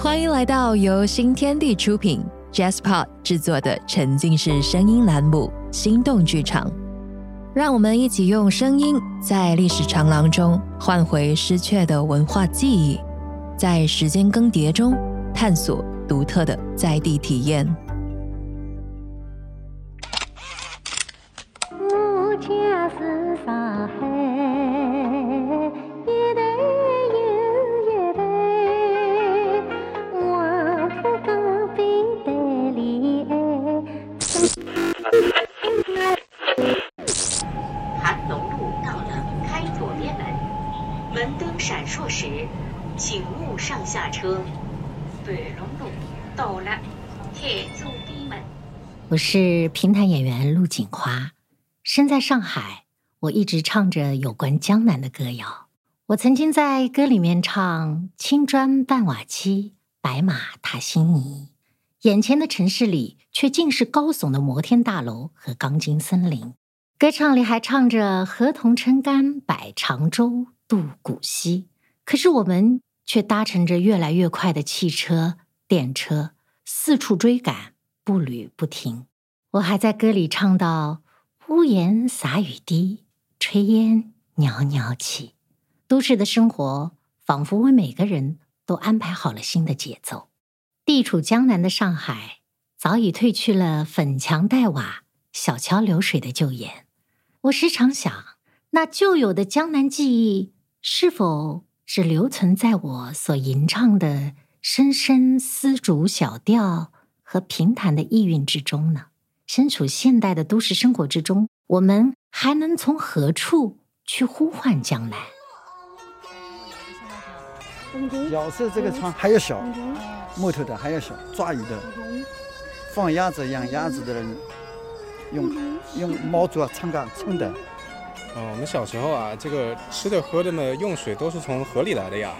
欢迎来到由新天地出品、j a s p o r 制作的沉浸式声音栏目《心动剧场》，让我们一起用声音在历史长廊中唤回失却的文化记忆，在时间更迭中探索独特的在地体验。我是评弹演员陆锦华，身在上海，我一直唱着有关江南的歌谣。我曾经在歌里面唱“青砖伴瓦漆，白马踏新泥”，眼前的城市里却尽是高耸的摩天大楼和钢筋森林。歌唱里还唱着“河童撑杆摆长舟，渡古稀”，可是我们却搭乘着越来越快的汽车、电车，四处追赶。步履不停，我还在歌里唱到：屋檐洒雨滴，炊烟袅袅起。都市的生活仿佛为每个人都安排好了新的节奏。地处江南的上海，早已褪去了粉墙黛瓦、小桥流水的旧颜。我时常想，那旧有的江南记忆，是否只留存在我所吟唱的深深丝竹小调？和平坦的意蕴之中呢？身处现代的都市生活之中，我们还能从何处去呼唤将来？小时候这个窗还要小，木头的还要小，抓鱼的，放鸭子养鸭子的人用用毛竹啊、撑杆撑的。哦，我们小时候啊，这个吃的喝的呢，用水都是从河里来的呀。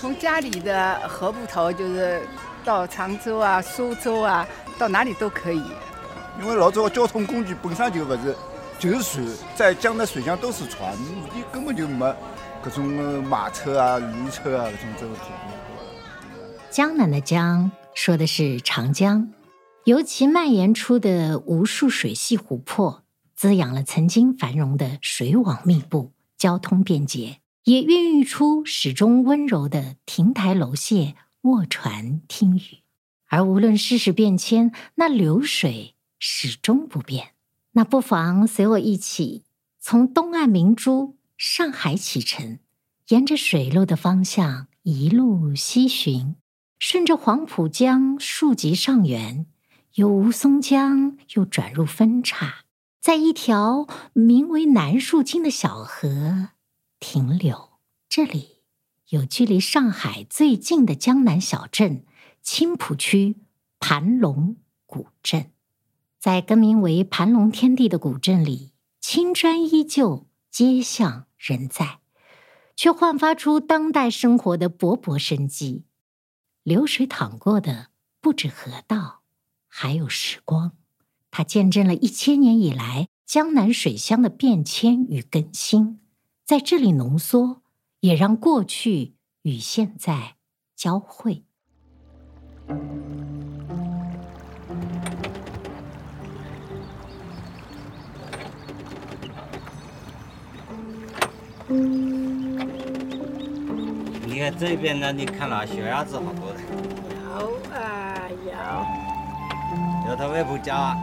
从家里的河埠头就是到常州啊、苏州啊，到哪里都可以。因为老早的交通工具本身就不是，就是水，在江南水乡都是船，你根本就没各种马车啊、驴车啊这种这个。江南的江说的是长江，由其蔓延出的无数水系湖泊，滋养了曾经繁荣的水网密布、交通便捷。也孕育出始终温柔的亭台楼榭、卧船听雨，而无论世事变迁，那流水始终不变。那不妨随我一起从东岸明珠上海启程，沿着水路的方向一路西巡，顺着黄浦江溯及上源，由吴淞江又转入分岔，在一条名为南树泾的小河。停留，这里有距离上海最近的江南小镇青浦区盘龙古镇。在更名为盘龙天地的古镇里，青砖依旧，街巷仍在，却焕发出当代生活的勃勃生机。流水淌过的不止河道，还有时光，它见证了一千年以来江南水乡的变迁与更新。在这里浓缩，也让过去与现在交汇。你看这边呢？你看了小鸭子好多的。有啊有。有他外婆家。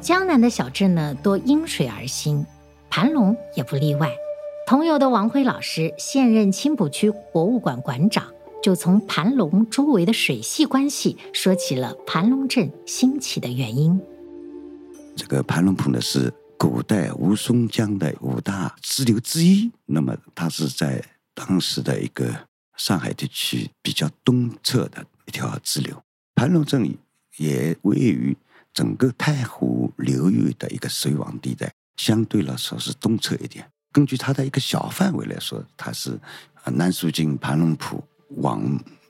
江南的小镇呢，多因水而兴。盘龙也不例外。同游的王辉老师，现任青浦区博物馆馆长，就从盘龙周围的水系关系说起了盘龙镇兴起的原因。这个盘龙浦呢，是古代吴淞江的五大支流之一。那么，它是在当时的一个上海地区比较东侧的一条支流。盘龙镇也位于整个太湖流域的一个水网地带。相对来说是东侧一点。根据它的一个小范围来说，它是南树泾、盘龙浦往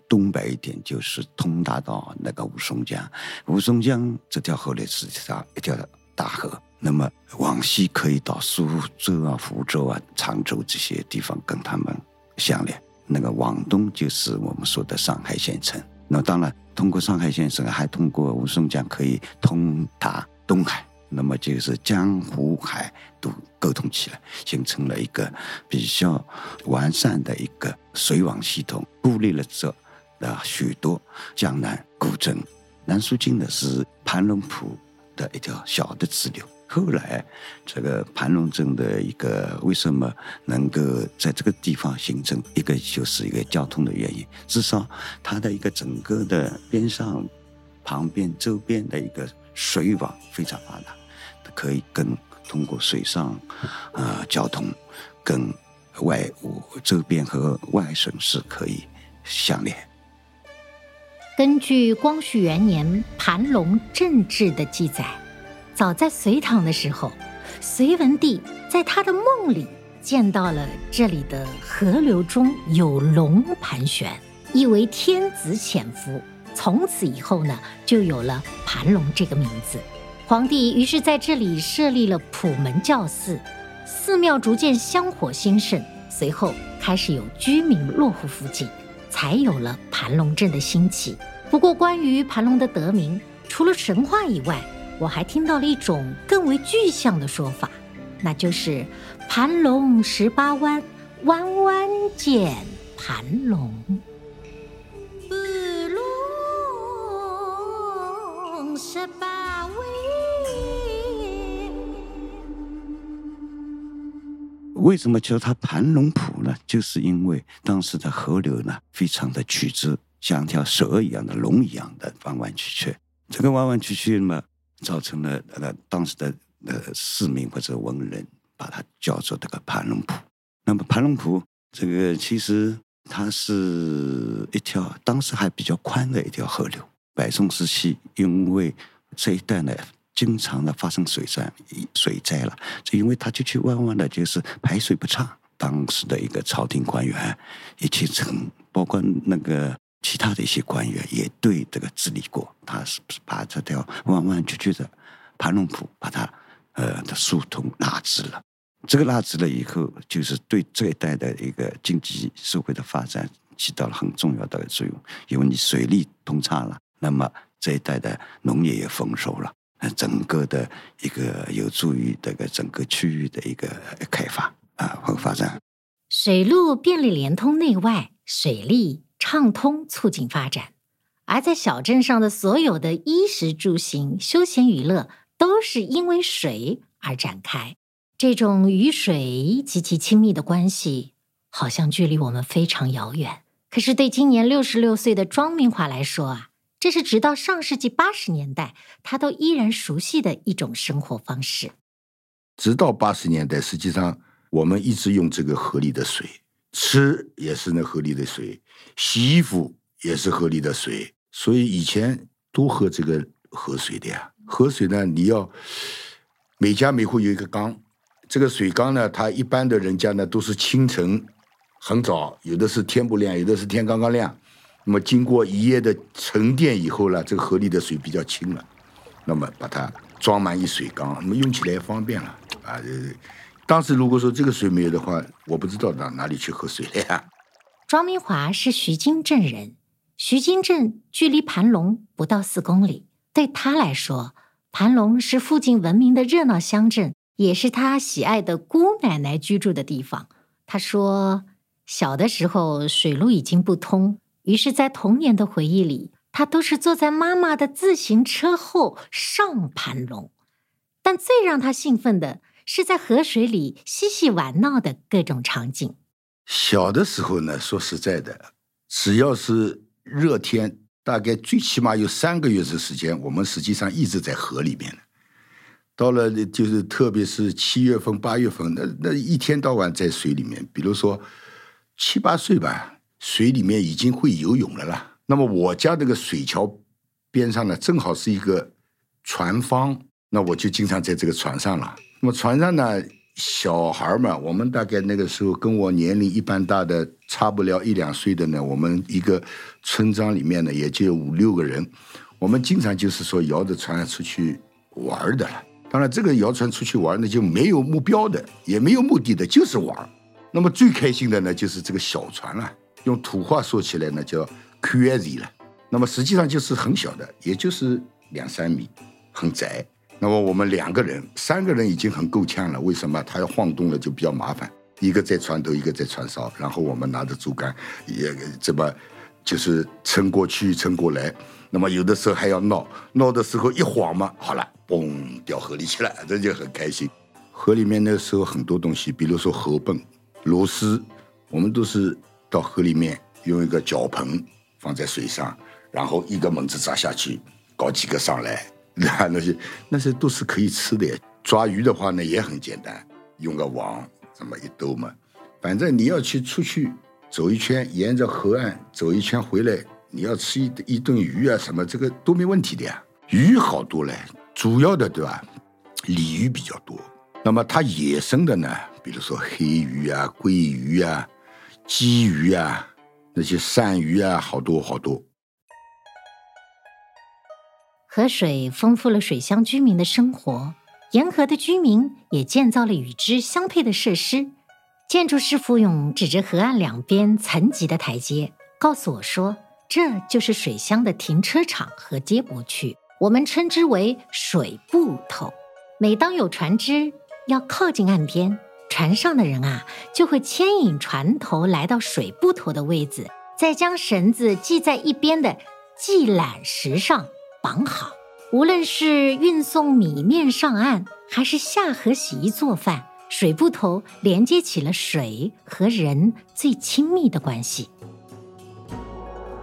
东北一点，就是通达到那个吴淞江。吴淞江这条河呢是一条一条大河，那么往西可以到苏州啊、福州啊、常州这些地方跟他们相连。那个往东就是我们说的上海县城。那当然，通过上海县城，还通过吴淞江可以通达东海，那么就是江湖海都沟通起来，形成了一个比较完善的一个水网系统，孤立了这的许多江南古镇。南苏泾呢是盘龙浦的一条小的支流。后来，这个盘龙镇的一个为什么能够在这个地方形成一个，就是一个交通的原因。至少它的一个整个的边上、旁边、周边的一个水网非常发达，可以跟通过水上啊交通，跟外五周边和外省市可以相连。根据光绪元年盘龙镇志的记载。早在隋唐的时候，隋文帝在他的梦里见到了这里的河流中有龙盘旋，意为天子潜伏。从此以后呢，就有了盘龙这个名字。皇帝于是在这里设立了普门教寺，寺庙逐渐香火兴盛。随后开始有居民落户附近，才有了盘龙镇的兴起。不过，关于盘龙的得名，除了神话以外，我还听到了一种更为具象的说法，那就是“盘龙十八弯，弯弯见盘龙”。盘龙十八为什么叫它盘龙浦呢？就是因为当时的河流呢，非常的曲折，像条蛇一样的龙一样的弯弯曲曲。这个弯弯曲曲嘛。造成了呃当时的呃市民或者文人把它叫做这个盘龙浦。那么盘龙浦这个其实它是一条当时还比较宽的一条河流。北宋时期，因为这一带呢经常的发生水灾，水灾了，就因为它就去弯弯的，就是排水不畅。当时的一个朝廷官员一起成，包括那个。其他的一些官员也对这个治理过，他是不是把这条弯弯曲曲的盘龙浦把它呃的疏通拉直了？这个拉直了以后，就是对这一带的一个经济社会的发展起到了很重要的作用。因为你水利通畅了，那么这一带的农业也丰收了，整个的一个有助于这个整个区域的一个开发啊和发展。水路便利连通内外，水利。畅通，促进发展。而在小镇上的所有的衣食住行、休闲娱乐，都是因为水而展开。这种与水极其亲密的关系，好像距离我们非常遥远。可是对今年六十六岁的庄明华来说啊，这是直到上世纪八十年代，他都依然熟悉的一种生活方式。直到八十年代，实际上我们一直用这个河里的水，吃也是那河里的水。洗衣服也是河里的水，所以以前都喝这个河水的呀。河水呢，你要每家每户有一个缸，这个水缸呢，它一般的人家呢都是清晨很早，有的是天不亮，有的是天刚刚亮。那么经过一夜的沉淀以后呢，这个河里的水比较清了，那么把它装满一水缸，那么用起来也方便了啊。当时如果说这个水没有的话，我不知道到哪里去喝水了呀。庄明华是徐泾镇人，徐泾镇距离盘龙不到四公里。对他来说，盘龙是附近闻名的热闹乡镇，也是他喜爱的姑奶奶居住的地方。他说，小的时候水路已经不通，于是，在童年的回忆里，他都是坐在妈妈的自行车后上盘龙。但最让他兴奋的是在河水里嬉戏玩闹的各种场景。小的时候呢，说实在的，只要是热天，大概最起码有三个月的时间，我们实际上一直在河里面到了就是特别是七月份、八月份，那那一天到晚在水里面。比如说七八岁吧，水里面已经会游泳了啦。那么我家这个水桥边上呢，正好是一个船方，那我就经常在这个船上了。那么船上呢？小孩嘛，我们大概那个时候跟我年龄一般大的差不了一两岁的呢，我们一个村庄里面呢也就五六个人，我们经常就是说摇着船出去玩的了。当然，这个摇船出去玩呢就没有目标的，也没有目的的，就是玩。那么最开心的呢就是这个小船了，用土话说起来呢，叫 QZ 了。那么实际上就是很小的，也就是两三米，很窄。那么我们两个人、三个人已经很够呛了。为什么？它要晃动了就比较麻烦，一个在船头，一个在船梢，然后我们拿着竹竿也这么就是撑过去、撑过来。那么有的时候还要闹，闹的时候一晃嘛，好了，嘣，掉河里去了，这就很开心。河里面那时候很多东西，比如说河泵、螺丝，我们都是到河里面用一个脚盆放在水上，然后一个猛子扎下去，搞几个上来。那 那些那些都是可以吃的。抓鱼的话呢也很简单，用个网这么一兜嘛。反正你要去出去走一圈，沿着河岸走一圈回来，你要吃一一顿鱼啊什么，这个都没问题的呀。鱼好多嘞，主要的对吧？鲤鱼比较多。那么它野生的呢，比如说黑鱼啊、鲑鱼啊、鲫鱼啊、那些鳝鱼啊，好多好多。河水丰富了水乡居民的生活，沿河的居民也建造了与之相配的设施。建筑师傅勇指着河岸两边层级的台阶，告诉我说：“这就是水乡的停车场和接驳区，我们称之为水埠头。每当有船只要靠近岸边，船上的人啊就会牵引船头来到水埠头的位置，再将绳子系在一边的系缆石上。”绑好，无论是运送米面上岸，还是下河洗衣做饭，水埠头连接起了水和人最亲密的关系。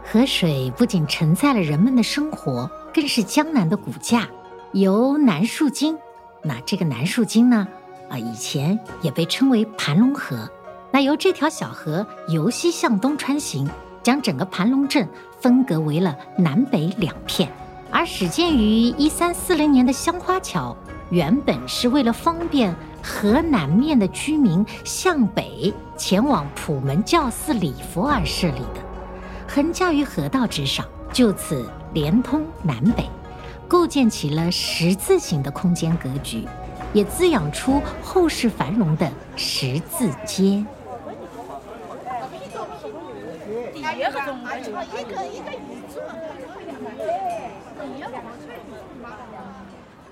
河水不仅承载了人们的生活，更是江南的骨架。由南树精，那这个南树精呢，啊，以前也被称为盘龙河。那由这条小河由西向东穿行，将整个盘龙镇分隔为了南北两片。而始建于一三四零年的香花桥，原本是为了方便河南面的居民向北前往普门教寺礼佛而设立的，横架于河道之上，就此连通南北，构建起了十字形的空间格局，也滋养出后世繁荣的十字街。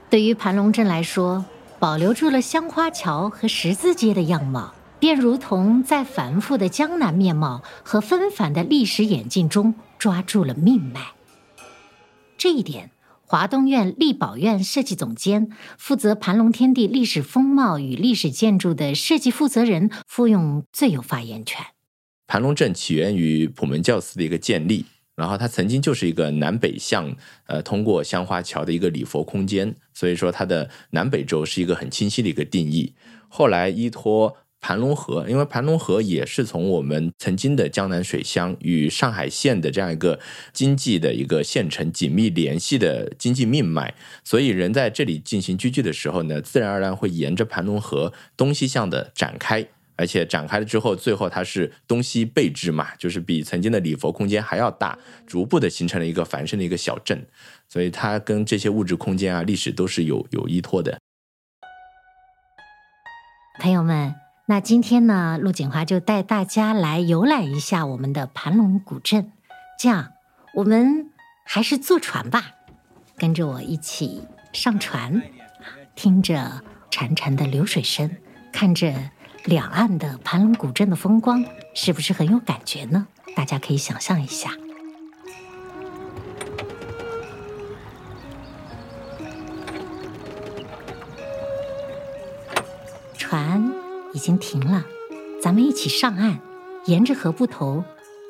对于盘龙镇来说，保留住了香花桥和十字街的样貌，便如同在繁复的江南面貌和纷繁的历史演进中抓住了命脉。这一点，华东院历宝院设计总监、负责盘龙天地历史风貌与历史建筑的设计负责人傅勇最有发言权。盘龙镇起源于普门教寺的一个建立。然后它曾经就是一个南北向，呃，通过香花桥的一个礼佛空间，所以说它的南北轴是一个很清晰的一个定义。后来依托盘龙河，因为盘龙河也是从我们曾经的江南水乡与上海县的这样一个经济的一个县城紧密联系的经济命脉，所以人在这里进行居住的时候呢，自然而然会沿着盘龙河东西向的展开。而且展开了之后，最后它是东西背置嘛，就是比曾经的礼佛空间还要大，逐步的形成了一个繁盛的一个小镇，所以它跟这些物质空间啊、历史都是有有依托的。朋友们，那今天呢，陆锦华就带大家来游览一下我们的盘龙古镇。这样，我们还是坐船吧，跟着我一起上船，听着潺潺的流水声，看着。两岸的盘龙古镇的风光是不是很有感觉呢？大家可以想象一下。船已经停了，咱们一起上岸，沿着河埠头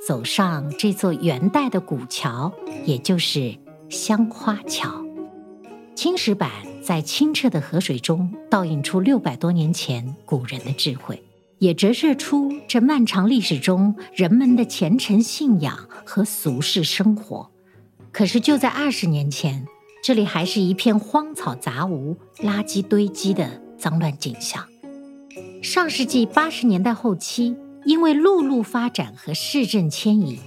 走上这座元代的古桥，也就是香花桥。青石板在清澈的河水中倒映出六百多年前古人的智慧，也折射出这漫长历史中人们的虔诚信仰和俗世生活。可是就在二十年前，这里还是一片荒草杂芜、垃圾堆积的脏乱景象。上世纪八十年代后期，因为陆路发展和市镇迁移，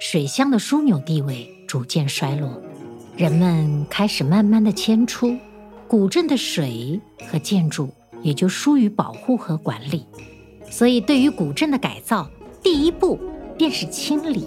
水乡的枢纽地位逐渐衰落。人们开始慢慢的迁出，古镇的水和建筑也就疏于保护和管理。所以，对于古镇的改造，第一步便是清理。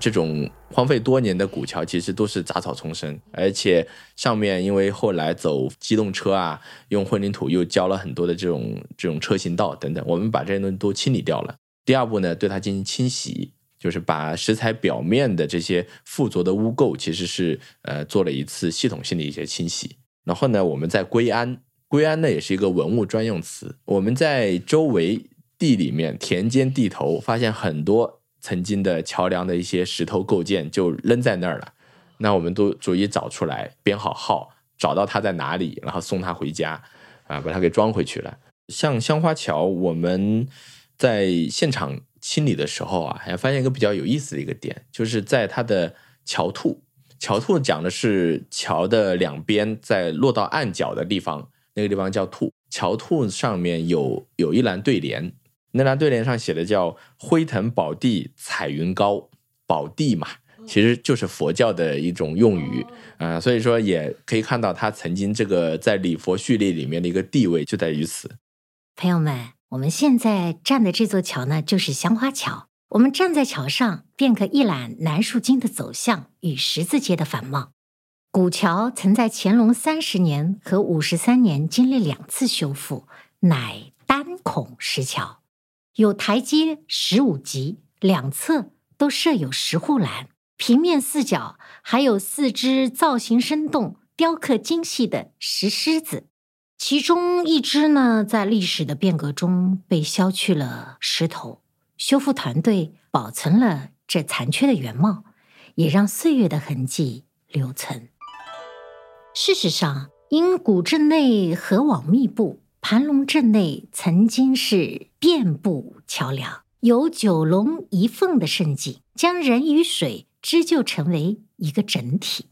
这种荒废多年的古桥其实都是杂草丛生，而且上面因为后来走机动车啊，用混凝土又浇了很多的这种这种车行道等等，我们把这些东西都清理掉了。第二步呢，对它进行清洗，就是把石材表面的这些附着的污垢，其实是呃做了一次系统性的一些清洗。然后呢，我们在归安，归安呢也是一个文物专用词。我们在周围地里面田间地头发现很多。曾经的桥梁的一些石头构件就扔在那儿了，那我们都逐一找出来，编好号，找到它在哪里，然后送它回家，啊，把它给装回去了。像香花桥，我们在现场清理的时候啊，还发现一个比较有意思的一个点，就是在它的桥兔。桥兔讲的是桥的两边在落到岸角的地方，那个地方叫兔。桥兔上面有有一栏对联。那张对联上写的叫“辉腾宝地彩云高”，宝地嘛，其实就是佛教的一种用语啊，所以说也可以看到他曾经这个在礼佛序列里面的一个地位就在于此。朋友们，我们现在站的这座桥呢，就是香花桥。我们站在桥上，便可一览南树经的走向与十字街的繁茂。古桥曾在乾隆三十年和五十三年经历两次修复，乃单孔石桥。有台阶十五级，两侧都设有石护栏，平面四角还有四只造型生动、雕刻精细的石狮子。其中一只呢，在历史的变革中被削去了石头，修复团队保存了这残缺的原貌，也让岁月的痕迹留存。事实上，因古镇内河网密布。盘龙镇内曾经是遍布桥梁，有九龙一凤的盛景，将人与水织就成为一个整体。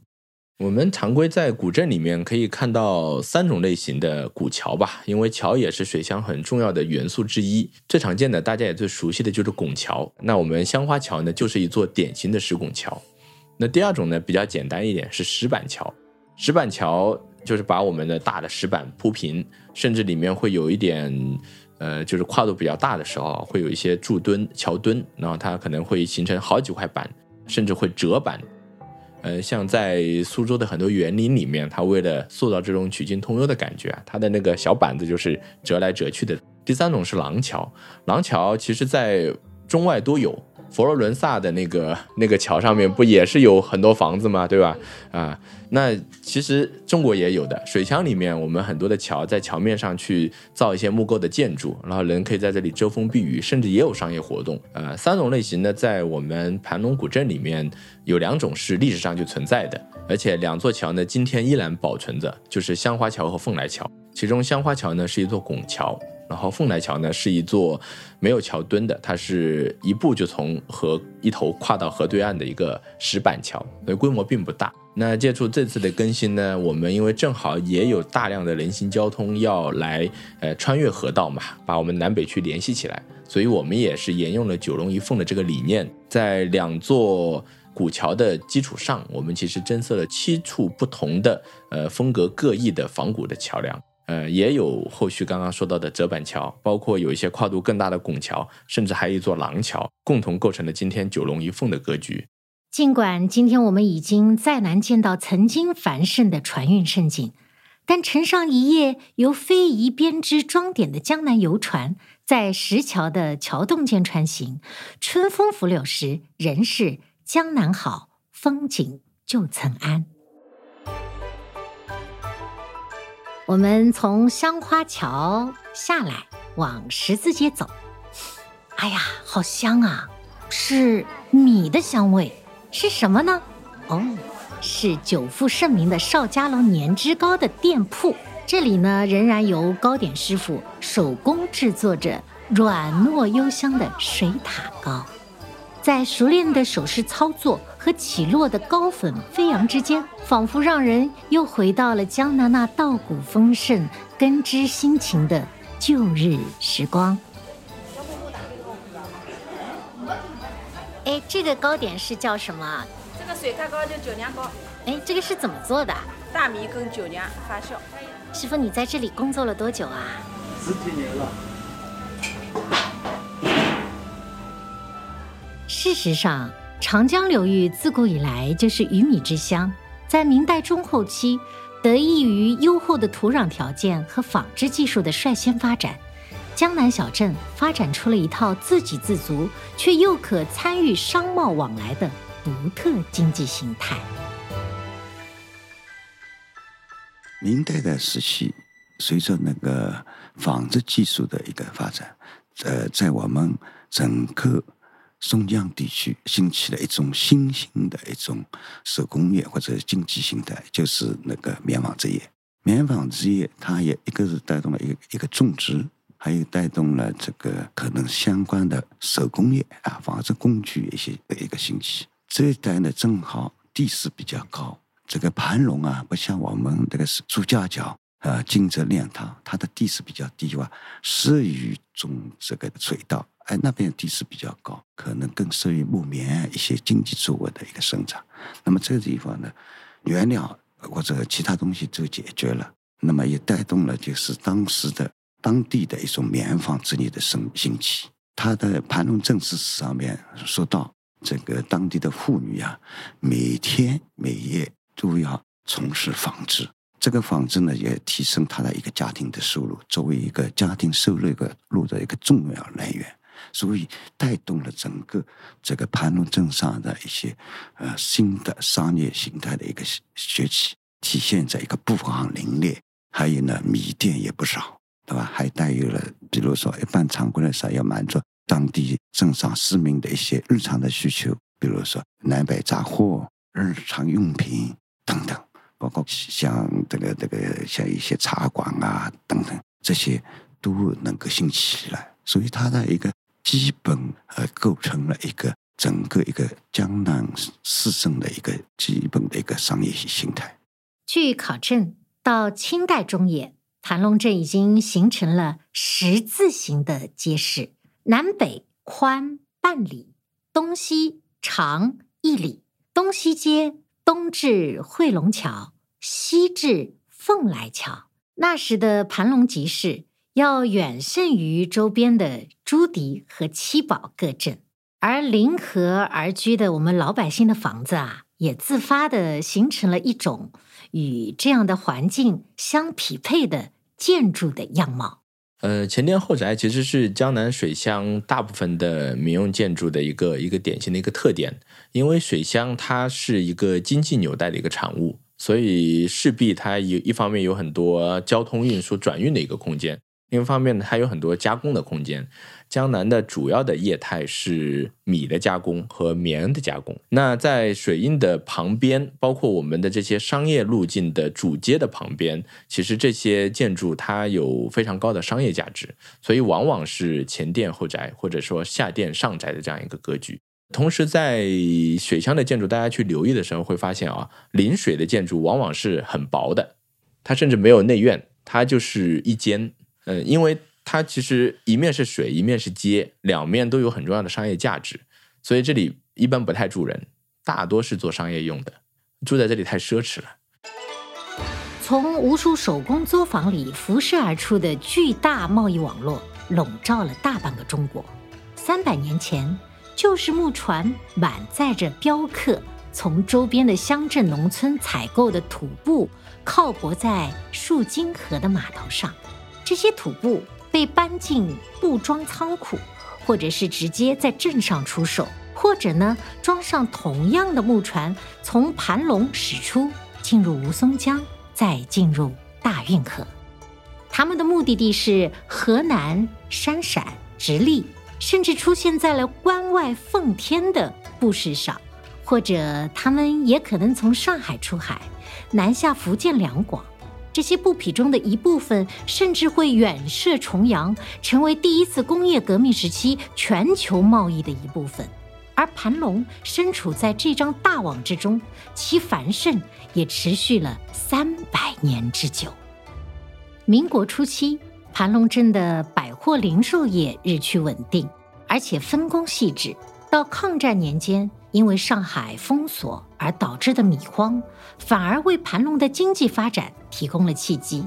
我们常规在古镇里面可以看到三种类型的古桥吧，因为桥也是水乡很重要的元素之一。最常见的，大家也最熟悉的就是拱桥。那我们香花桥呢，就是一座典型的石拱桥。那第二种呢，比较简单一点，是石板桥。石板桥。就是把我们的大的石板铺平，甚至里面会有一点，呃，就是跨度比较大的时候，会有一些柱墩、桥墩，然后它可能会形成好几块板，甚至会折板。呃，像在苏州的很多园林里面，它为了塑造这种曲径通幽的感觉，它的那个小板子就是折来折去的。第三种是廊桥，廊桥其实在中外都有。佛罗伦萨的那个那个桥上面不也是有很多房子吗？对吧？啊，那其实中国也有的水乡里面，我们很多的桥在桥面上去造一些木构的建筑，然后人可以在这里遮风避雨，甚至也有商业活动。呃，三种类型呢，在我们盘龙古镇里面有两种是历史上就存在的，而且两座桥呢今天依然保存着，就是香花桥和凤来桥。其中香花桥呢是一座拱桥。然后凤来桥呢是一座没有桥墩的，它是一步就从河一头跨到河对岸的一个石板桥，所以规模并不大。那借助这次的更新呢，我们因为正好也有大量的人行交通要来，呃，穿越河道嘛，把我们南北区联系起来，所以我们也是沿用了九龙一凤的这个理念，在两座古桥的基础上，我们其实增设了七处不同的，呃，风格各异的仿古的桥梁。呃，也有后续刚刚说到的折板桥，包括有一些跨度更大的拱桥，甚至还有一座廊桥，共同构成了今天九龙一凤的格局。尽管今天我们已经再难见到曾经繁盛的船运盛景，但乘上一叶由非遗编织装点的江南游船，在石桥的桥洞间穿行，春风拂柳时，仍是江南好，风景旧曾谙。我们从香花桥下来，往十字街走。哎呀，好香啊！是米的香味，是什么呢？哦，是久负盛名的邵家楼年之糕的店铺。这里呢，仍然由糕点师傅手工制作着软糯幽香的水塔糕。在熟练的手势操作和起落的高粉飞扬之间，仿佛让人又回到了江南那稻谷丰盛、根织辛勤的旧日时光。哎，这个糕点是叫什么？这个水塔糕叫酒酿糕。哎，这个是怎么做的？大米跟酒酿发酵。师傅，你在这里工作了多久啊？十几年了。事实上，长江流域自古以来就是鱼米之乡。在明代中后期，得益于优厚的土壤条件和纺织技术的率先发展，江南小镇发展出了一套自给自足却又可参与商贸往来的独特经济形态。明代的时期，随着那个纺织技术的一个发展，呃，在我们整个松江地区兴起了一种新兴的一种手工业或者经济形态，就是那个棉纺织业。棉纺织业它也一个是带动了一个一个种植，还有带动了这个可能相关的手工业啊，纺织工具一些的一个兴起。这一带呢，正好地势比较高。这个盘龙啊，不像我们这个是朱家角啊、金泽炼塘，它的地势比较低洼，适于种这个水稻。哎，那边地势比较高，可能更适于木棉一些经济作物的一个生长。那么这个地方呢，原料或者其他东西都解决了，那么也带动了就是当时的当地的一种棉纺织业的生兴起。他的盘龙正史上面说到，这个当地的妇女啊，每天每夜。都要从事纺织，这个纺织呢也提升他的一个家庭的收入，作为一个家庭收入一个路的一个重要来源，所以带动了整个这个盘龙镇上的一些呃新的商业形态的一个崛起，体现在一个布行林立，还有呢米店也不少，对吧？还带有了，比如说一般常规的时候要满足当地镇上市民的一些日常的需求，比如说南北杂货、日常用品。等等，包括像这个这个像一些茶馆啊等等，这些都能够兴起来，所以它的一个基本呃构成了一个整个一个江南市镇的一个基本的一个商业形态。据考证，到清代中叶，盘龙镇已经形成了十字形的街市，南北宽半里，东西长一里，东西街。东至汇龙桥，西至凤来桥。那时的盘龙集市要远胜于周边的朱迪和七宝各镇，而临河而居的我们老百姓的房子啊，也自发的形成了一种与这样的环境相匹配的建筑的样貌。呃，前店后宅其实是江南水乡大部分的民用建筑的一个一个典型的一个特点。因为水乡它是一个经济纽带的一个产物，所以势必它有一方面有很多交通运输转运的一个空间，另一方面呢，它有很多加工的空间。江南的主要的业态是米的加工和棉的加工。那在水印的旁边，包括我们的这些商业路径的主街的旁边，其实这些建筑它有非常高的商业价值，所以往往是前店后宅，或者说下店上宅的这样一个格局。同时，在水乡的建筑，大家去留意的时候会发现啊，临水的建筑往往是很薄的，它甚至没有内院，它就是一间。嗯，因为它其实一面是水，一面是街，两面都有很重要的商业价值，所以这里一般不太住人，大多是做商业用的。住在这里太奢侈了。从无数手工作坊里辐射而出的巨大贸易网络，笼罩了大半个中国。三百年前。就是木船满载着镖客，从周边的乡镇农村采购的土布，靠泊在树金河的码头上。这些土布被搬进布装仓库，或者是直接在镇上出售，或者呢装上同样的木船，从盘龙驶出，进入吴淞江，再进入大运河。他们的目的地是河南山陕直隶。甚至出现在了关外奉天的布市上，或者他们也可能从上海出海，南下福建两广。这些布匹中的一部分甚至会远涉重洋，成为第一次工业革命时期全球贸易的一部分。而盘龙身处在这张大网之中，其繁盛也持续了三百年之久。民国初期。盘龙镇的百货零售业日趋稳定，而且分工细致。到抗战年间，因为上海封锁而导致的米荒，反而为盘龙的经济发展提供了契机。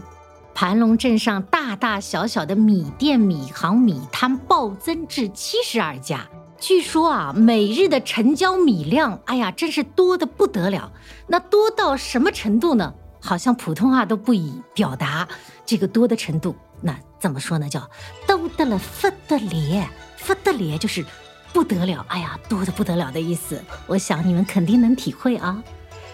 盘龙镇上大大小小的米店、米行、米摊暴增至七十二家，据说啊，每日的成交米量，哎呀，真是多的不得了。那多到什么程度呢？好像普通话都不以表达这个多的程度。那怎么说呢？叫多得了不得了，不得了就是不得了，哎呀，多的不得了的意思。我想你们肯定能体会啊。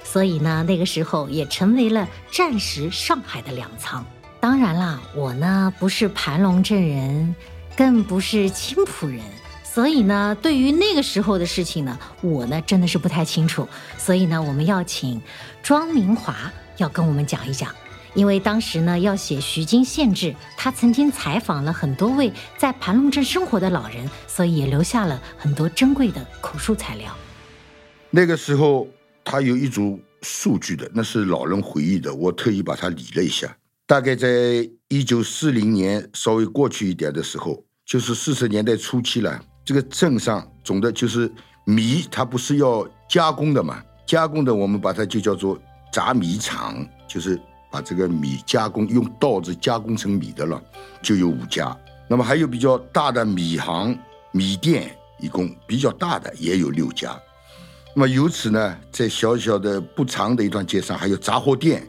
所以呢，那个时候也成为了战时上海的粮仓。当然啦，我呢不是盘龙镇人，更不是青浦人，所以呢，对于那个时候的事情呢，我呢真的是不太清楚。所以呢，我们要请庄明华要跟我们讲一讲，因为当时呢要写《徐经县志》，他曾经采访了很多位在盘龙镇生活的老人，所以也留下了很多珍贵的口述材料。那个时候，他有一组数据的，那是老人回忆的，我特意把它理了一下。大概在一九四零年稍微过去一点的时候，就是四十年代初期了。这个镇上总的就是米，它不是要加工的嘛？加工的我们把它就叫做杂米厂，就是把这个米加工用稻子加工成米的了，就有五家。那么还有比较大的米行、米店，一共比较大的也有六家。那么由此呢，在小小的不长的一段街上，还有杂货店，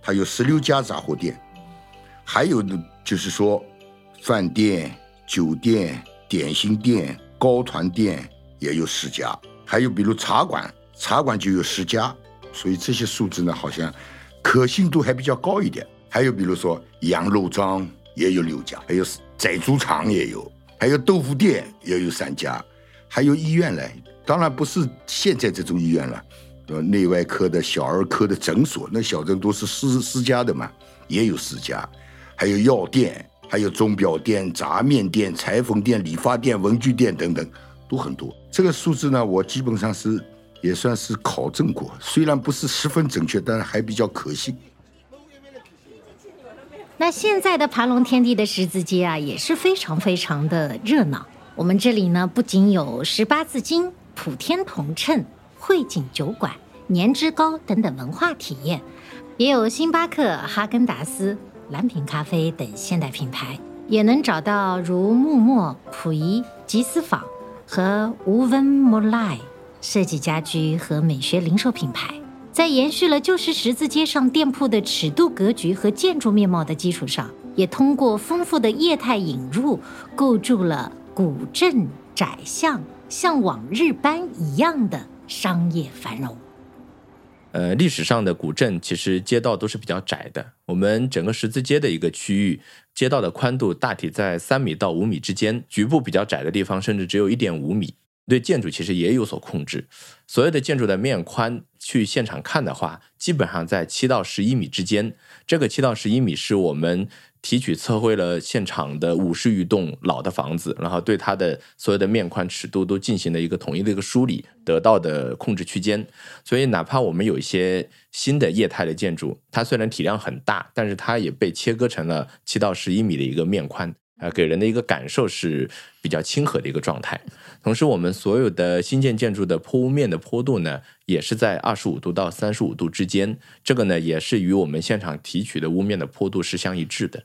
它有十六家杂货店。还有呢就是说，饭店、酒店、点心店、糕团店也有十家，还有比如茶馆，茶馆就有十家，所以这些数字呢，好像可信度还比较高一点。还有比如说羊肉庄也有六家，还有宰猪场也有，还有豆腐店也有三家，还有医院嘞，当然不是现在这种医院了，呃，内外科的小儿科的诊所，那小镇都是私私家的嘛，也有私家。还有药店，还有钟表店、杂面店、裁缝店、理发店、文具店等等，都很多。这个数字呢，我基本上是也算是考证过，虽然不是十分准确，但是还比较可信。那现在的盘龙天地的十字街啊，也是非常非常的热闹。我们这里呢，不仅有十八字经、普天同庆、汇景酒馆、年之高等等文化体验，也有星巴克、哈根达斯。蓝瓶咖啡等现代品牌，也能找到如木墨、溥仪、吉思坊和吴温莫赖设计家居和美学零售品牌。在延续了旧时十字街上店铺的尺度格局和建筑面貌的基础上，也通过丰富的业态引入，构筑了古镇窄巷，像往日般一样的商业繁荣。呃，历史上的古镇其实街道都是比较窄的。我们整个十字街的一个区域，街道的宽度大体在三米到五米之间，局部比较窄的地方甚至只有一点五米。对建筑其实也有所控制，所有的建筑的面宽，去现场看的话，基本上在七到十一米之间。这个七到十一米是我们。提取测绘了现场的五十余栋老的房子，然后对它的所有的面宽尺度都进行了一个统一的一个梳理，得到的控制区间。所以，哪怕我们有一些新的业态的建筑，它虽然体量很大，但是它也被切割成了七到十一米的一个面宽，啊，给人的一个感受是比较亲和的一个状态。同时，我们所有的新建建筑的坡屋面的坡度呢，也是在二十五度到三十五度之间。这个呢，也是与我们现场提取的屋面的坡度是相一致的。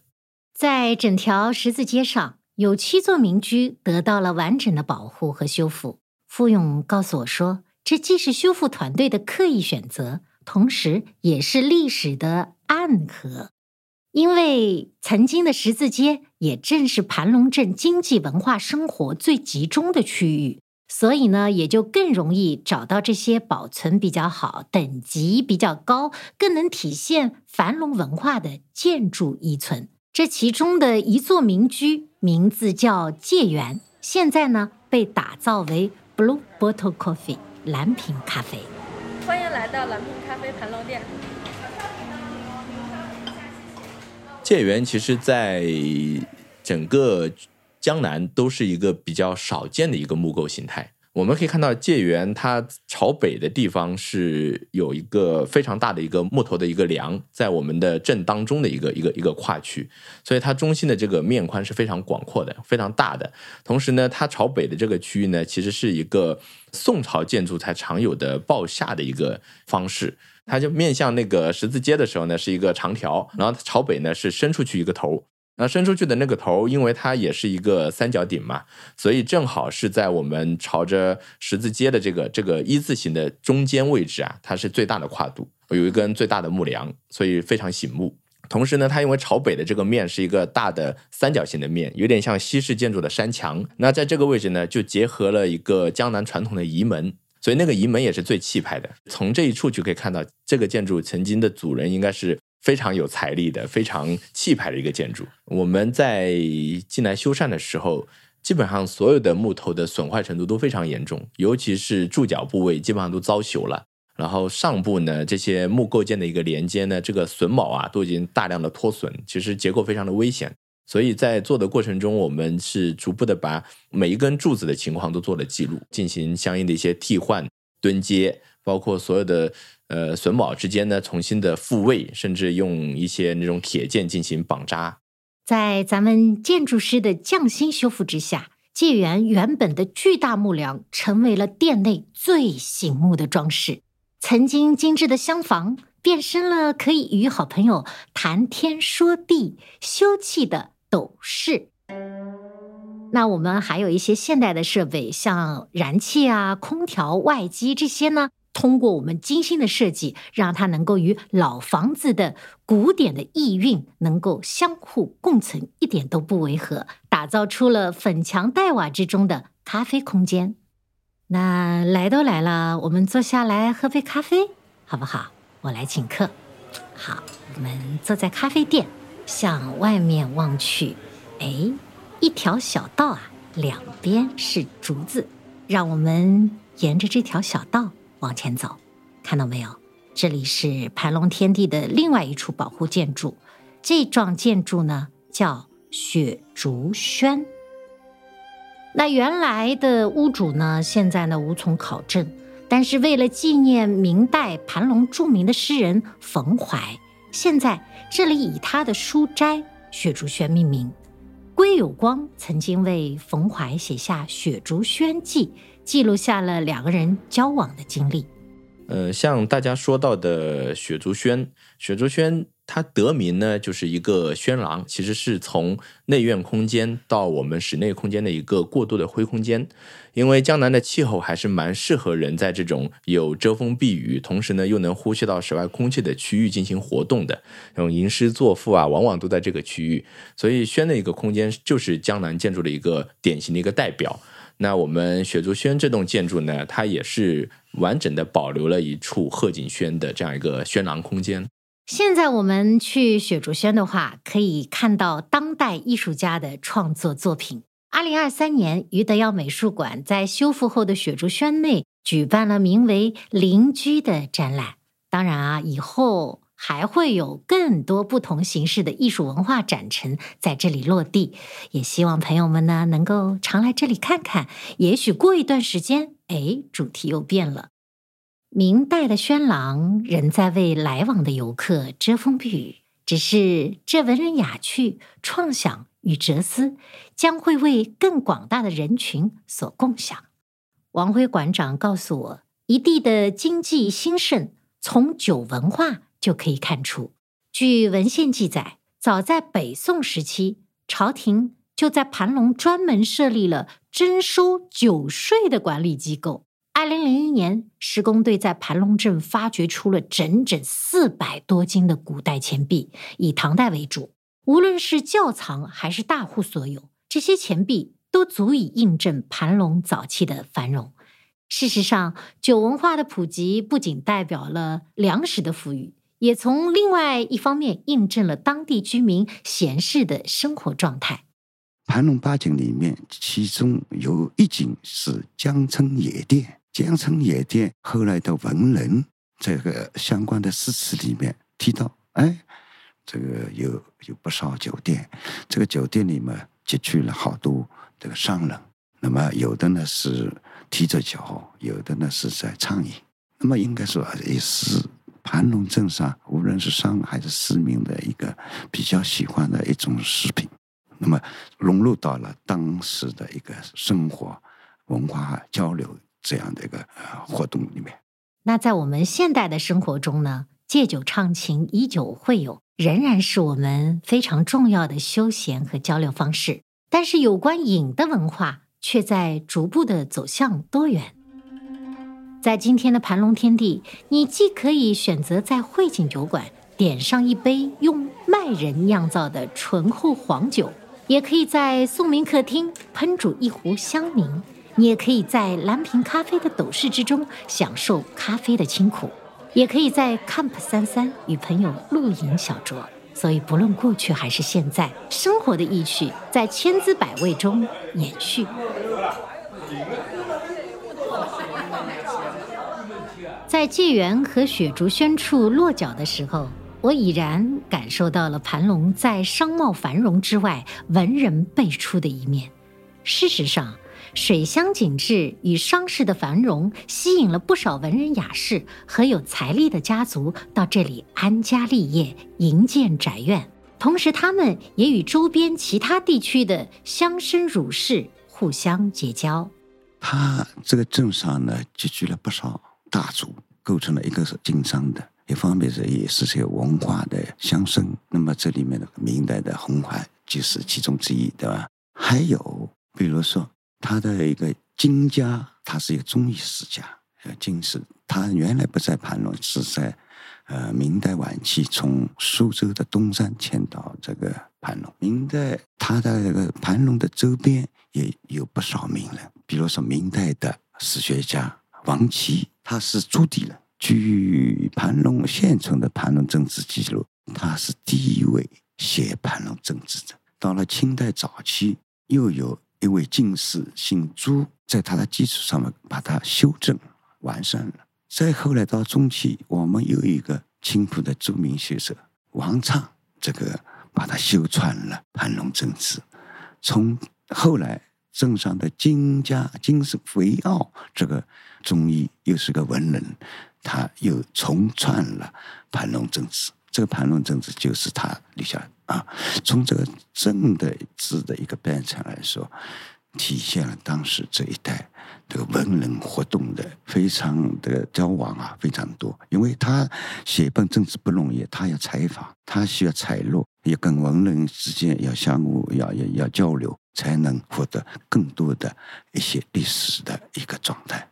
在整条十字街上，有七座民居得到了完整的保护和修复。傅勇告诉我说，这既是修复团队的刻意选择，同时也是历史的暗合。因为曾经的十字街也正是盘龙镇经济文化生活最集中的区域，所以呢，也就更容易找到这些保存比较好、等级比较高、更能体现繁荣文化的建筑遗存。这其中的一座民居名字叫界园，现在呢被打造为 Blue Bottle Coffee 蓝瓶咖啡。欢迎来到蓝瓶咖啡盘龙店。界园其实，在整个江南都是一个比较少见的一个木构形态。我们可以看到，界园它朝北的地方是有一个非常大的一个木头的一个梁，在我们的正当中的一个一个一个跨区，所以它中心的这个面宽是非常广阔的，非常大的。同时呢，它朝北的这个区域呢，其实是一个宋朝建筑才常有的抱下的一个方式，它就面向那个十字街的时候呢，是一个长条，然后它朝北呢是伸出去一个头。那伸出去的那个头，因为它也是一个三角顶嘛，所以正好是在我们朝着十字街的这个这个一字形的中间位置啊，它是最大的跨度，有一根最大的木梁，所以非常醒目。同时呢，它因为朝北的这个面是一个大的三角形的面，有点像西式建筑的山墙。那在这个位置呢，就结合了一个江南传统的仪门，所以那个仪门也是最气派的。从这一处就可以看到，这个建筑曾经的主人应该是。非常有财力的、非常气派的一个建筑。我们在进来修缮的时候，基本上所有的木头的损坏程度都非常严重，尤其是柱脚部位基本上都遭朽了。然后上部呢，这些木构件的一个连接呢，这个榫卯啊都已经大量的脱损，其实结构非常的危险。所以在做的过程中，我们是逐步的把每一根柱子的情况都做了记录，进行相应的一些替换、蹲接，包括所有的。呃，榫卯之间呢，重新的复位，甚至用一些那种铁件进行绑扎。在咱们建筑师的匠心修复之下，界园原本的巨大木梁成为了店内最醒目的装饰。曾经精致的厢房变身了可以与好朋友谈天说地、休憩的斗室。那我们还有一些现代的设备，像燃气啊、空调、外机这些呢。通过我们精心的设计，让它能够与老房子的古典的意蕴能够相互共存，一点都不违和，打造出了粉墙黛瓦之中的咖啡空间。那来都来了，我们坐下来喝杯咖啡，好不好？我来请客。好，我们坐在咖啡店，向外面望去，哎，一条小道啊，两边是竹子，让我们沿着这条小道。往前走，看到没有？这里是盘龙天地的另外一处保护建筑。这幢建筑呢，叫雪竹轩。那原来的屋主呢，现在呢无从考证。但是为了纪念明代盘龙著名的诗人冯怀，现在这里以他的书斋雪竹轩命名。归有光曾经为冯怀写下《雪竹轩记》。记录下了两个人交往的经历。呃，像大家说到的雪竹轩，雪竹轩它得名呢，就是一个轩廊，其实是从内院空间到我们室内空间的一个过渡的灰空间。因为江南的气候还是蛮适合人在这种有遮风避雨，同时呢又能呼吸到室外空气的区域进行活动的。那种吟诗作赋啊，往往都在这个区域，所以轩的一个空间就是江南建筑的一个典型的一个代表。那我们雪竹轩这栋建筑呢，它也是完整的保留了一处贺锦轩的这样一个轩廊空间。现在我们去雪竹轩的话，可以看到当代艺术家的创作作品。二零二三年，余德耀美术馆在修复后的雪竹轩内举办了名为“邻居”的展览。当然啊，以后。还会有更多不同形式的艺术文化展陈在这里落地，也希望朋友们呢能够常来这里看看。也许过一段时间，哎，主题又变了。明代的轩廊仍在为来往的游客遮风避雨，只是这文人雅趣、创想与哲思将会为更广大的人群所共享。王辉馆长告诉我，一地的经济兴盛从酒文化。就可以看出，据文献记载，早在北宋时期，朝廷就在盘龙专门设立了征收酒税的管理机构。二零零一年，施工队在盘龙镇发掘出了整整四百多斤的古代钱币，以唐代为主。无论是窖藏还是大户所有，这些钱币都足以印证盘龙早期的繁荣。事实上，酒文化的普及不仅代表了粮食的富裕。也从另外一方面印证了当地居民闲适的生活状态。盘龙八景里面，其中有一景是江城野店。江城野店后来的文人这个相关的诗词里面提到，哎，这个有有不少酒店，这个酒店里面集聚了好多这个商人。那么有的呢是提着酒，有的呢是在畅饮。那么应该说也是。盘龙镇上，无论是商还是市民的一个比较喜欢的一种食品，那么融入到了当时的一个生活、文化交流这样的一个呃活动里面。那在我们现代的生活中呢，借酒畅情，以酒会友，仍然是我们非常重要的休闲和交流方式。但是，有关饮的文化却在逐步的走向多元。在今天的盘龙天地，你既可以选择在汇景酒馆点上一杯用麦仁酿造的醇厚黄酒，也可以在宋明客厅烹煮一壶香茗，你也可以在蓝瓶咖啡的斗室之中享受咖啡的清苦，也可以在 Camp 三三与朋友露营小酌。所以，不论过去还是现在，生活的意趣在千姿百味中延续。在纪元和雪竹轩处落脚的时候，我已然感受到了盘龙在商贸繁荣之外，文人辈出的一面。事实上，水乡景致与商市的繁荣，吸引了不少文人雅士和有财力的家族到这里安家立业、营建宅院。同时，他们也与周边其他地区的乡绅儒士互相结交。他这个镇上呢，集聚了不少。大族构成了一个是经商的，一方面是也是些文化的乡绅。那么这里面的明代的红环就是其中之一，对吧？还有比如说他的一个金家，他是一个中医世家，呃，金氏。他原来不在盘龙，是在呃明代晚期从苏州的东山迁到这个盘龙。明代他的这个盘龙的周边也有不少名人，比如说明代的史学家王琦。他是朱棣人。据盘龙现存的盘龙政治记录，他是第一位写盘龙政治的。到了清代早期，又有一位进士姓朱，在他的基础上面把它修正完善了。再后来到中期，我们有一个青浦的著名学者王畅，这个把它修穿了盘龙政治。从后来。镇上的金家金氏维奥这个中医又是个文人，他又重创了盘龙政治。这个盘龙政治就是他立下啊。从这个政的字的一个变成来说，体现了当时这一代这个文人活动的非常的交往啊，非常多。因为他写一本政治不容易，他要采访，他需要采录，也跟文人之间要相互要要要交流。才能获得更多的一些历史的一个状态。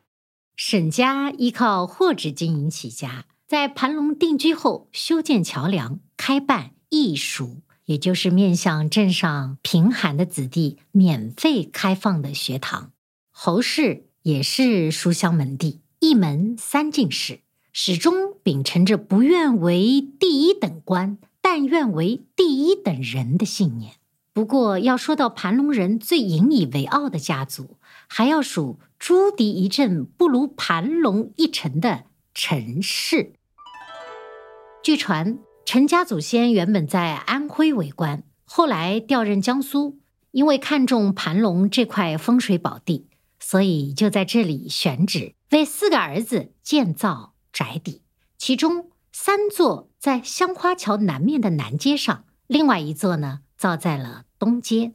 沈家依靠货纸经营起家，在盘龙定居后，修建桥梁，开办义塾，也就是面向镇上贫寒的子弟免费开放的学堂。侯氏也是书香门第，一门三进士，始终秉承着不愿为第一等官，但愿为第一等人的信念。不过，要说到盘龙人最引以为傲的家族，还要数朱迪一镇不如盘龙一城的陈氏。据传，陈家祖先原本在安徽为官，后来调任江苏，因为看中盘龙这块风水宝地，所以就在这里选址，为四个儿子建造宅邸。其中三座在香花桥南面的南街上，另外一座呢，造在了。东街，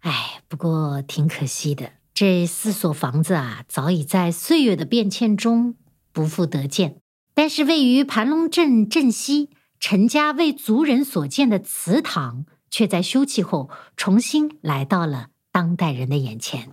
哎，不过挺可惜的。这四所房子啊，早已在岁月的变迁中不复得见。但是，位于盘龙镇镇西陈家为族人所建的祠堂，却在修葺后重新来到了当代人的眼前。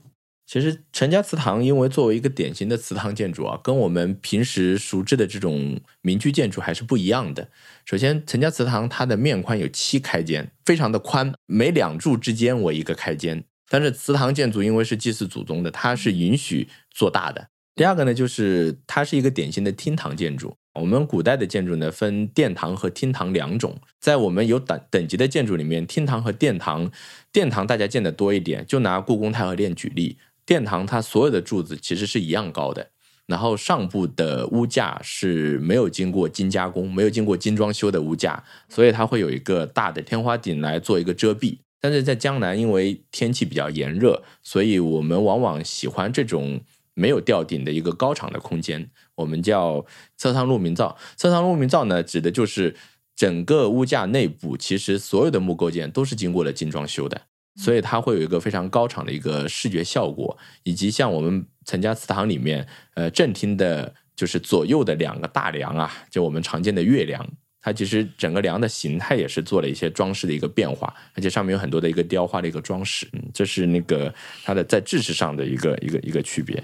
其实陈家祠堂，因为作为一个典型的祠堂建筑啊，跟我们平时熟知的这种民居建筑还是不一样的。首先，陈家祠堂它的面宽有七开间，非常的宽，每两柱之间为一个开间。但是祠堂建筑因为是祭祀祖宗的，它是允许做大的。第二个呢，就是它是一个典型的厅堂建筑。我们古代的建筑呢，分殿堂和厅堂两种。在我们有等等级的建筑里面，厅堂和殿堂，殿堂大家见的多一点。就拿故宫太和殿举例。殿堂它所有的柱子其实是一样高的，然后上部的屋架是没有经过精加工、没有经过精装修的屋架，所以它会有一个大的天花顶来做一个遮蔽。但是在江南，因为天气比较炎热，所以我们往往喜欢这种没有吊顶的一个高敞的空间，我们叫侧舱露明灶。侧舱露明灶呢，指的就是整个屋架内部其实所有的木构件都是经过了精装修的。所以它会有一个非常高敞的一个视觉效果，以及像我们陈家祠堂里面，呃，正厅的就是左右的两个大梁啊，就我们常见的月梁，它其实整个梁的形态也是做了一些装饰的一个变化，而且上面有很多的一个雕花的一个装饰，嗯，这是那个它的在制式上的一个一个一个区别。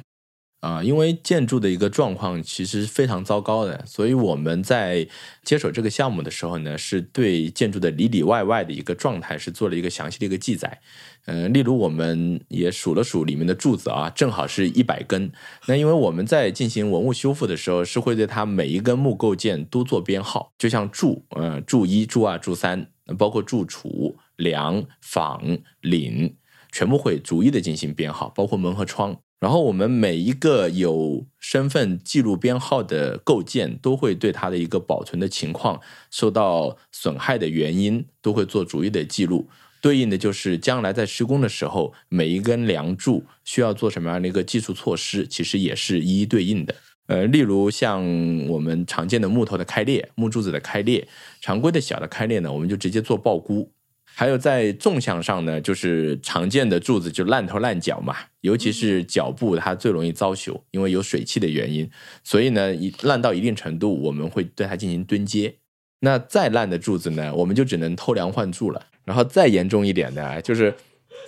啊，因为建筑的一个状况其实非常糟糕的，所以我们在接手这个项目的时候呢，是对建筑的里里外外的一个状态是做了一个详细的一个记载。嗯，例如我们也数了数里面的柱子啊，正好是一百根。那因为我们在进行文物修复的时候，是会对它每一根木构件都做编号，就像柱，呃，柱一、柱二、柱三，包括柱础、梁、坊、檩，全部会逐一的进行编号，包括门和窗。然后我们每一个有身份记录编号的构件，都会对它的一个保存的情况、受到损害的原因，都会做逐一的记录。对应的就是将来在施工的时候，每一根梁柱需要做什么样的一个技术措施，其实也是一一对应的。呃，例如像我们常见的木头的开裂、木柱子的开裂，常规的小的开裂呢，我们就直接做爆箍。还有在纵向上呢，就是常见的柱子就烂头烂脚嘛，尤其是脚部它最容易遭朽，因为有水汽的原因，所以呢，一烂到一定程度，我们会对它进行墩接。那再烂的柱子呢，我们就只能偷梁换柱了。然后再严重一点的，就是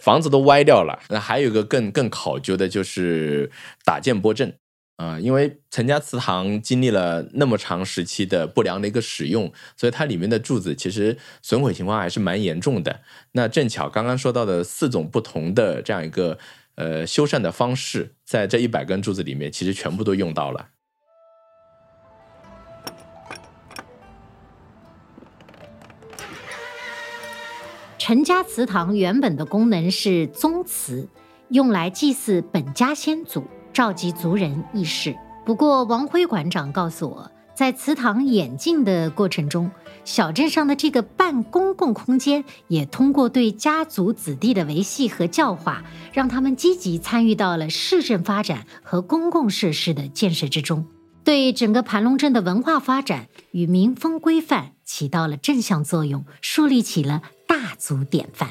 房子都歪掉了。那还有一个更更考究的，就是打建波阵。啊，因为陈家祠堂经历了那么长时期的不良的一个使用，所以它里面的柱子其实损毁情况还是蛮严重的。那正巧刚刚说到的四种不同的这样一个呃修缮的方式，在这一百根柱子里面，其实全部都用到了。陈家祠堂原本的功能是宗祠，用来祭祀本家先祖。召集族人议事。不过，王辉馆长告诉我，在祠堂演进的过程中，小镇上的这个半公共空间也通过对家族子弟的维系和教化，让他们积极参与到了市政发展和公共设施的建设之中，对整个盘龙镇的文化发展与民风规范起到了正向作用，树立起了大族典范。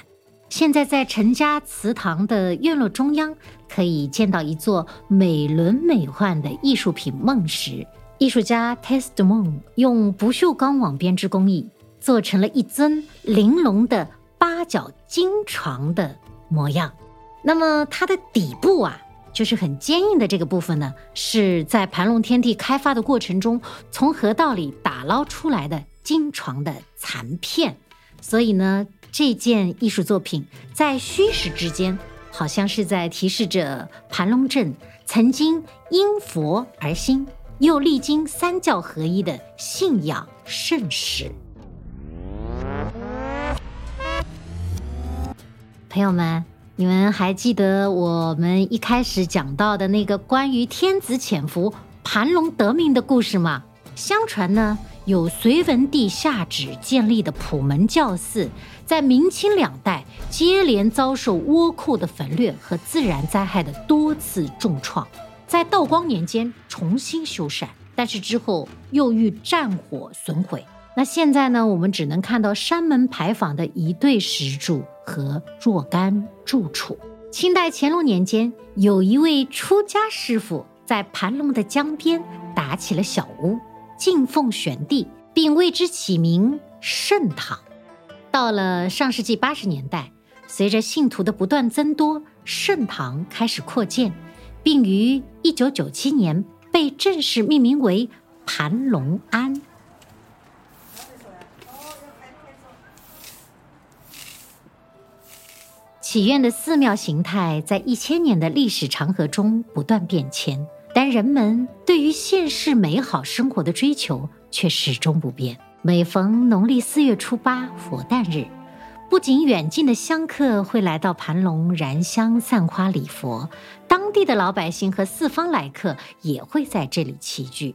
现在在陈家祠堂的院落中央，可以见到一座美轮美奂的艺术品梦石。艺术家 Testimon 用不锈钢网编织工艺做成了一尊玲珑的八角金床的模样。那么它的底部啊，就是很坚硬的这个部分呢，是在盘龙天地开发的过程中从河道里打捞出来的金床的残片。所以呢。这件艺术作品在虚实之间，好像是在提示着盘龙镇曾经因佛而兴，又历经三教合一的信仰盛世。朋友们，你们还记得我们一开始讲到的那个关于天子潜伏、盘龙得名的故事吗？相传呢，有隋文帝下旨建立的普门教寺。在明清两代接连遭受倭寇的焚掠和自然灾害的多次重创，在道光年间重新修缮，但是之后又遇战火损毁。那现在呢？我们只能看到山门牌坊的一对石柱和若干柱础。清代乾隆年间，有一位出家师傅在盘龙的江边打起了小屋，敬奉玄帝，并为之起名圣堂。到了上世纪八十年代，随着信徒的不断增多，圣堂开始扩建，并于一九九七年被正式命名为盘龙庵。祈愿的寺庙形态在一千年的历史长河中不断变迁，但人们对于现世美好生活的追求却始终不变。每逢农历四月初八佛诞日，不仅远近的香客会来到盘龙燃香散花礼佛，当地的老百姓和四方来客也会在这里齐聚，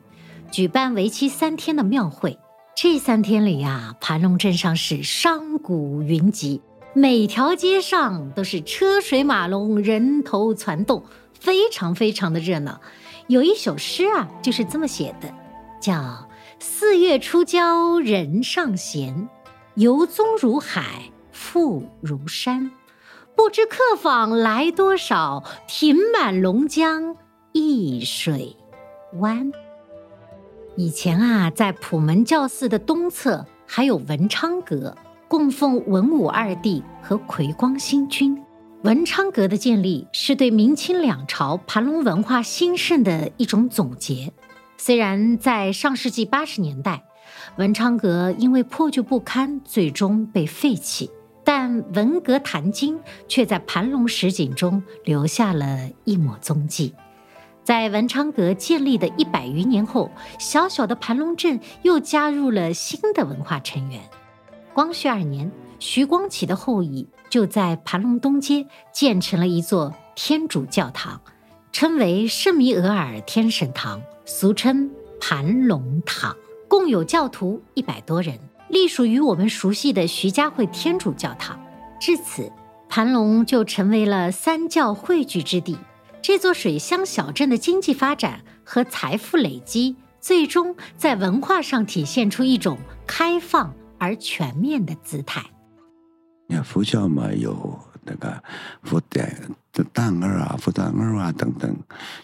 举办为期三天的庙会。这三天里呀，盘龙镇上是商贾云集，每条街上都是车水马龙、人头攒动，非常非常的热闹。有一首诗啊，就是这么写的，叫。四月初交人上弦，游踪如海，复如山。不知客访来多少，停满龙江一水湾。以前啊，在普门教寺的东侧还有文昌阁，供奉文武二帝和魁光星君。文昌阁的建立是对明清两朝盘龙文化兴盛的一种总结。虽然在上世纪八十年代，文昌阁因为破旧不堪，最终被废弃，但文阁坛经却在盘龙实景中留下了一抹踪迹。在文昌阁建立的一百余年后，小小的盘龙镇又加入了新的文化成员。光绪二年，徐光启的后裔就在盘龙东街建成了一座天主教堂，称为圣弥额尔天神堂，俗称盘龙堂，共有教徒一百多人，隶属于我们熟悉的徐家汇天主教堂。至此，盘龙就成为了三教汇聚之地。这座水乡小镇的经济发展和财富累积，最终在文化上体现出一种开放而全面的姿态。你看佛教嘛，有那个佛诞、诞儿啊、佛诞儿啊等等。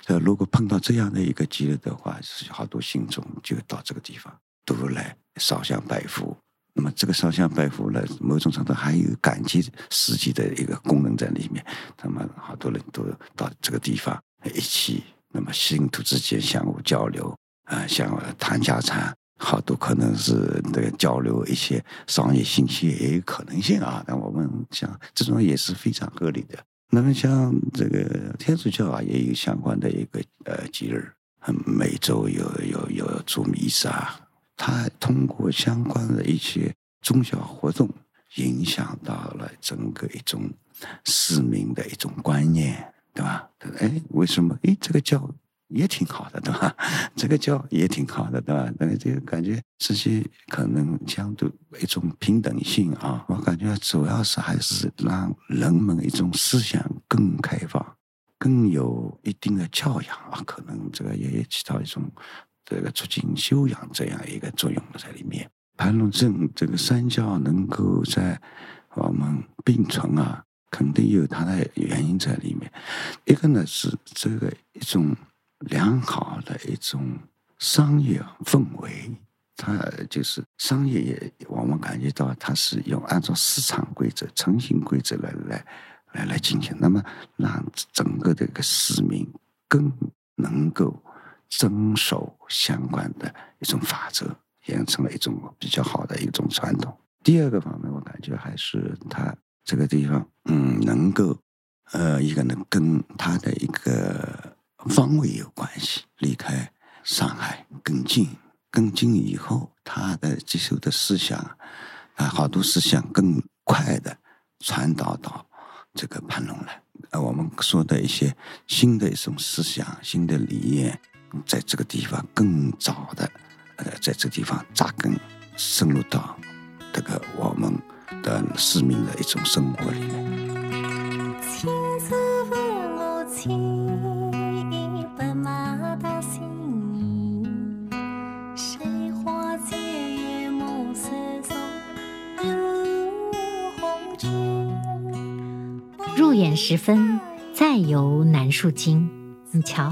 呃，如果碰到这样的一个节日的话，是好多信众就到这个地方都来烧香拜佛。那么这个烧香拜佛呢，某种程度还有感激世界的一个功能在里面。那么好多人都到这个地方一起，那么信徒之间相互交流啊，相互谈家常，好多可能是那个交流一些商业信息也有可能性啊。那我们想，这种也是非常合理的。那么像这个天主教啊，也有相关的一个呃节日，每周有有有做弥撒。他通过相关的一些宗教活动，影响到了整个一种市民的一种观念，对吧？哎，为什么？哎，这个教也挺好的，对吧？这个教也挺好的，对吧？那个这个感觉，这些可能相对一种平等性啊，我感觉主要是还是让人们一种思想更开放，更有一定的教养啊，可能这个也起到一种。这个促进修养这样一个作用在里面，盘龙镇这个三教能够在我们并存啊，肯定有它的原因在里面。一个呢是这个一种良好的一种商业氛围，它就是商业也我们感觉到它是用按照市场规则、诚信规则来来来来进行，那么让整个这个市民更能够。遵守相关的一种法则，养成了一种比较好的一种传统。第二个方面，我感觉还是它这个地方，嗯，能够，呃，一个能跟它的一个方位有关系，离开上海更近，更近以后，他的接受的思想，啊，好多思想更快的传导到这个盘龙来。呃，我们说的一些新的一种思想、新的理念。在这个地方更早的，呃，在这个地方扎根，深入到这个我们的市民的一种生活里面。入眼时分，再游南树经，你瞧。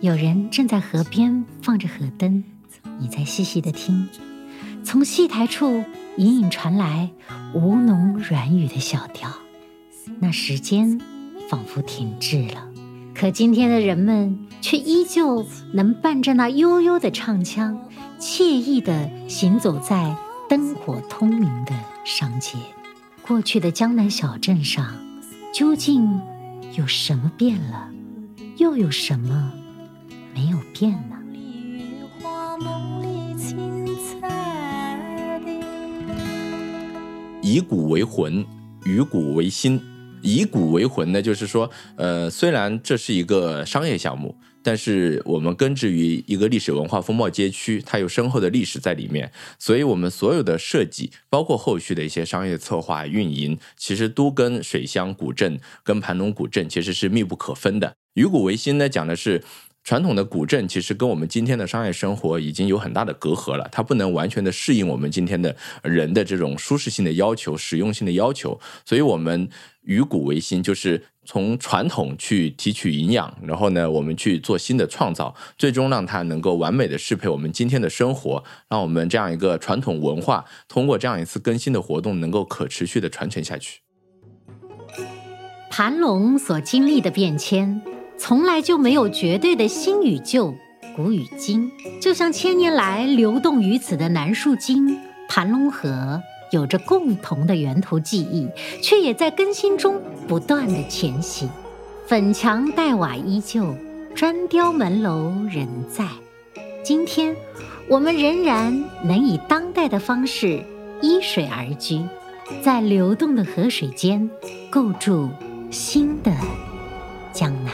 有人正在河边放着河灯，你在细细的听，从戏台处隐隐传来吴侬软语的小调。那时间仿佛停滞了，可今天的人们却依旧能伴着那悠悠的唱腔，惬意地行走在灯火通明的商街。过去的江南小镇上，究竟有什么变了？又有什么？没有变呢。以古为魂，与古为心。以古为魂呢，就是说，呃，虽然这是一个商业项目，但是我们根植于一个历史文化风貌街区，它有深厚的历史在里面，所以我们所有的设计，包括后续的一些商业策划、运营，其实都跟水乡古镇、跟盘龙古镇其实是密不可分的。以古为心呢，讲的是。传统的古镇其实跟我们今天的商业生活已经有很大的隔阂了，它不能完全的适应我们今天的人的这种舒适性的要求、实用性的要求，所以我们与古为新，就是从传统去提取营养，然后呢，我们去做新的创造，最终让它能够完美的适配我们今天的生活，让我们这样一个传统文化通过这样一次更新的活动，能够可持续的传承下去。盘龙所经历的变迁，从来就没有绝对的新与旧、古与今。就像千年来流动于此的南树经、盘龙河，有着共同的源头记忆，却也在更新中不断的前行。粉墙黛瓦依旧，砖雕门楼仍在。今天，我们仍然能以当代的方式依水而居，在流动的河水间构筑新的江南